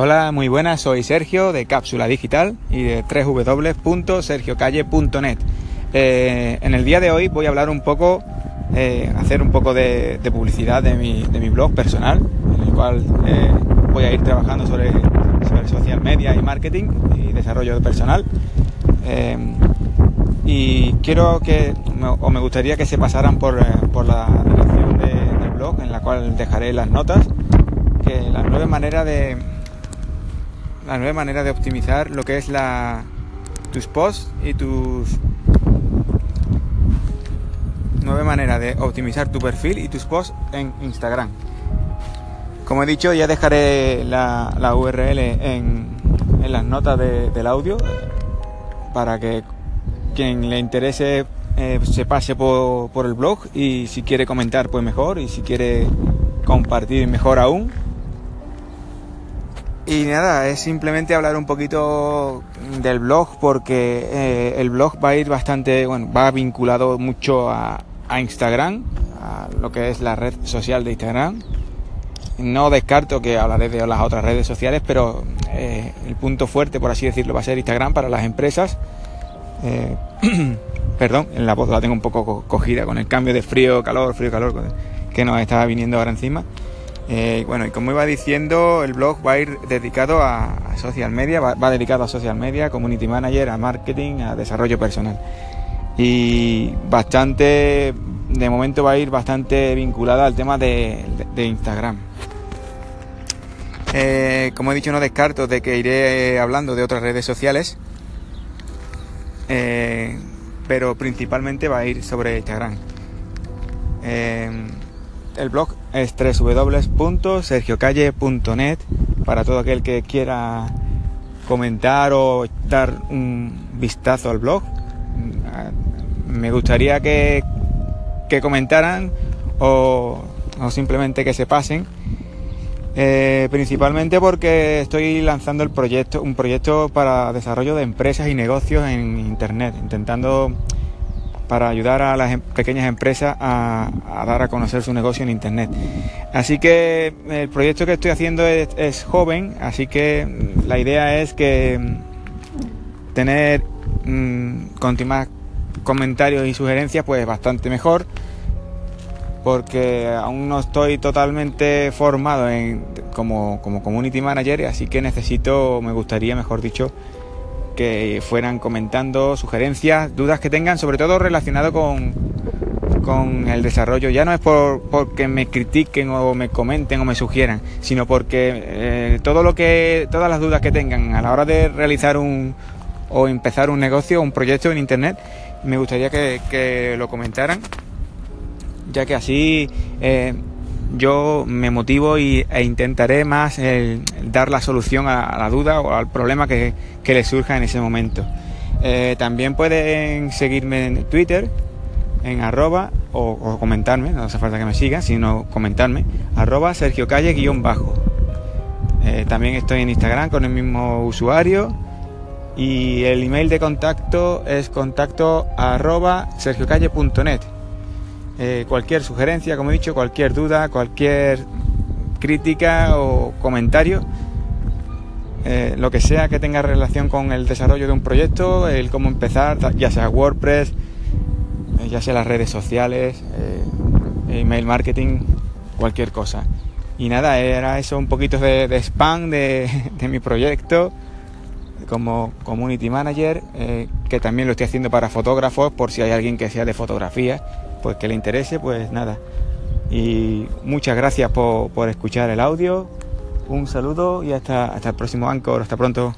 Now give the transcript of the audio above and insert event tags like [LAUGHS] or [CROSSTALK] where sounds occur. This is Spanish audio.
Hola, muy buenas, soy Sergio de Cápsula Digital y de www.sergiocalle.net. Eh, en el día de hoy voy a hablar un poco, eh, hacer un poco de, publicidad de mi, blog personal, en el cual eh, voy a ir trabajando sobre, social media y marketing y desarrollo personal. y quiero que, o me gustaría que se pasaran por, la dirección del blog, en la cual dejaré las notas, que las nueve maneras de la nueva manera de optimizar lo que es la, tus posts y tus nueva manera de optimizar tu perfil y tus posts en Instagram. Como he dicho, ya dejaré la, URL en, en, las notas del audio para que quien le interese eh, se pase por, por el blog y si quiere comentar pues mejor y si quiere compartir mejor aún. Y nada, es simplemente hablar un poquito del blog porque eh, el blog va a ir bastante, bueno, va vinculado mucho a, Instagram, a lo que es la red social de Instagram. No descarto que hablaré de las otras redes sociales, pero eh, el punto fuerte, por así decirlo, va a ser Instagram para las empresas. Eh, [CLEARS THROAT] perdón, en la voz la tengo un poco cogida con el cambio de frío, calor, frío, calor que nos estaba viniendo ahora encima. Eh, bueno, y como iba diciendo, el blog va a ir dedicado a, social media, va, dedicado a social media, community manager, a marketing, a desarrollo personal. Y bastante, de momento va a ir bastante vinculada al tema de, Instagram. Eh, como he dicho, no descarto de que iré hablando de otras redes sociales, eh, pero principalmente va a ir sobre Instagram. El blog es www.sergiocalle.net para todo aquel que quiera comentar o dar un vistazo al blog. Me gustaría que, comentaran o, simplemente que se pasen. Eh, principalmente porque estoy lanzando el proyecto, un proyecto para desarrollo de empresas y negocios en internet, intentando para ayudar a las em, pequeñas empresas a, dar a conocer su negocio en Internet. Así que el proyecto que estoy haciendo es, joven, así que mm, la idea es que mm, tener mmm, comentarios y sugerencias pues bastante mejor porque aún no estoy totalmente formado en, como, como community manager así que necesito, me gustaría mejor dicho, que fueran comentando sugerencias, dudas que tengan, sobre todo relacionado con, con el desarrollo. Ya no es por porque me critiquen o me comenten o me sugieran, sino porque eh, todo lo que, todas las dudas que tengan a la hora de realizar un o empezar un negocio un proyecto en internet, me gustaría que, lo comentaran, ya que así eh, yo me motivo y, e intentaré más dar la solución a, la duda o al problema que, que les surja en ese momento. Eh, también pueden seguirme en Twitter, en arroba, o, comentarme, no hace falta que me sigan, sino comentarme, arroba Sergio Calle. Eh, también estoy en Instagram con el mismo usuario y el email de contacto es contacto arroba sergiocalle.net. Eh, cualquier sugerencia, como he dicho, cualquier duda, cualquier crítica o comentario, eh, lo que sea que tenga relación con el desarrollo de un proyecto, el cómo empezar, ya sea WordPress, eh, ya sea las redes sociales, email marketing, cualquier cosa. Y nada, era eso un poquito de, spam de, [LAUGHS] de, mi proyecto como community manager, que también lo estoy haciendo para fotógrafos, por si hay alguien que sea de fotografía pues que le interese, pues nada. Y muchas gracias por, por escuchar el audio. Un saludo y hasta, hasta el próximo Anchor. Hasta pronto.